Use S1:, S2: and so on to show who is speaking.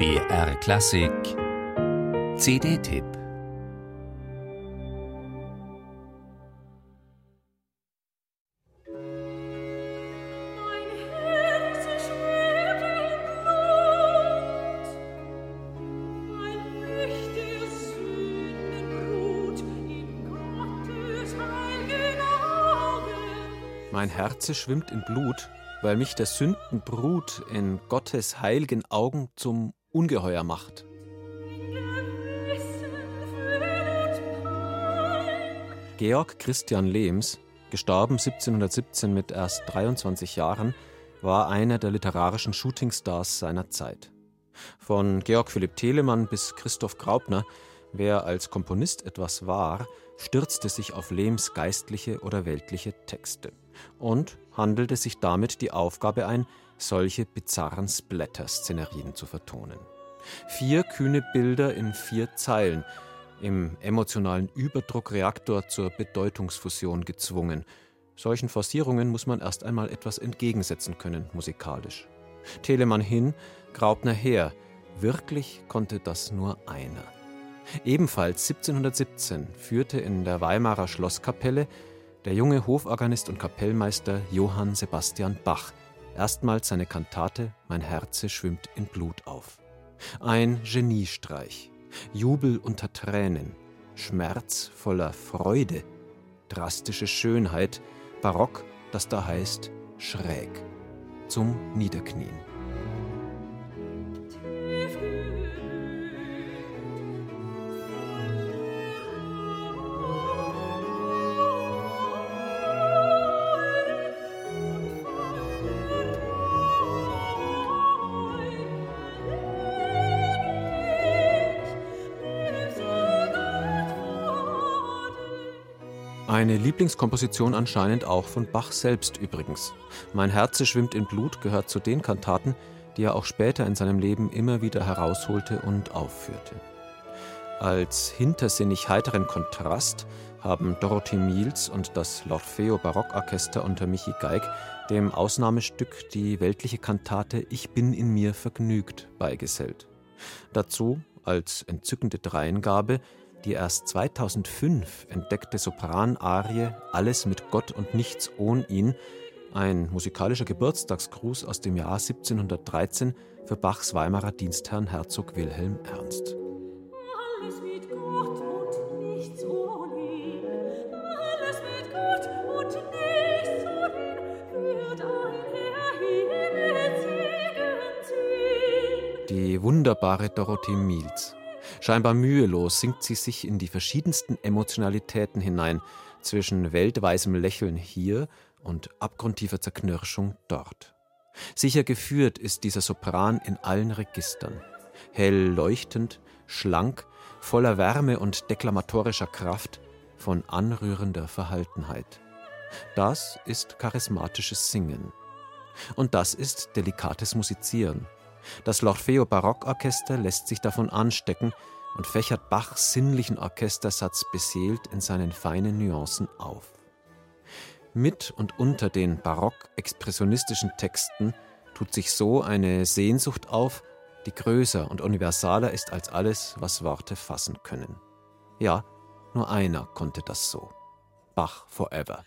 S1: BR Klassik. CD-Tipp
S2: Mein Herze schwimmt in Blut, weil mich der Sündenbrut in Gottes heilgen Augen zum Ungeheuer macht. Georg Christian Lehms, gestorben 1717 mit erst 23 Jahren, war einer der literarischen Shootingstars seiner Zeit. Von Georg Philipp Telemann bis Christoph Graupner, wer als Komponist etwas war, stürzte sich auf Lehms geistliche oder weltliche Texte und handelte sich damit die Aufgabe ein, solche bizarren Splatter-Szenerien zu vertonen. Vier kühne Bilder in vier Zeilen, im emotionalen Überdruckreaktor zur Bedeutungsfusion gezwungen. Solchen Forcierungen muss man erst einmal etwas entgegensetzen können, musikalisch. Telemann hin, Graupner her. Wirklich konnte das nur einer. Ebenfalls 1717 führte in der Weimarer Schlosskapelle der junge Hoforganist und Kapellmeister Johann Sebastian Bach. Erstmals seine Kantate Mein Herze schwimmt in Blut auf. Ein Geniestreich, Jubel unter Tränen, Schmerz voller Freude, drastische Schönheit, Barock, das da heißt schräg, zum Niederknien. Eine Lieblingskomposition anscheinend auch von Bach selbst übrigens. Mein Herze schwimmt in Blut gehört zu den Kantaten, die er auch später in seinem Leben immer wieder herausholte und aufführte. Als hintersinnig heiteren Kontrast haben Dorothy Miels und das L'Orfeo Barockorchester unter Michi Geig dem Ausnahmestück die weltliche Kantate Ich bin in mir vergnügt beigesellt. Dazu als entzückende Dreingabe die erst 2005 entdeckte Sopranarie Alles mit Gott und nichts ohne ihn, ein musikalischer Geburtstagsgruß aus dem Jahr 1713 für Bachs Weimarer Dienstherrn Herzog Wilhelm Ernst. Alles mit Gott und nichts ohne ihn, alles mit Gott und nichts ohne ihn, wird ein Herr Die wunderbare Dorothee Miels. Scheinbar mühelos sinkt sie sich in die verschiedensten Emotionalitäten hinein, zwischen weltweisem Lächeln hier und abgrundtiefer Zerknirschung dort. Sicher geführt ist dieser Sopran in allen Registern. Hell leuchtend, schlank, voller Wärme und deklamatorischer Kraft, von anrührender Verhaltenheit. Das ist charismatisches Singen. Und das ist delikates Musizieren. Das L'Orfeo Barockorchester lässt sich davon anstecken und fächert Bachs sinnlichen Orchestersatz beseelt in seinen feinen Nuancen auf. Mit und unter den barock-expressionistischen Texten tut sich so eine Sehnsucht auf, die größer und universaler ist als alles, was Worte fassen können. Ja, nur einer konnte das so. Bach forever.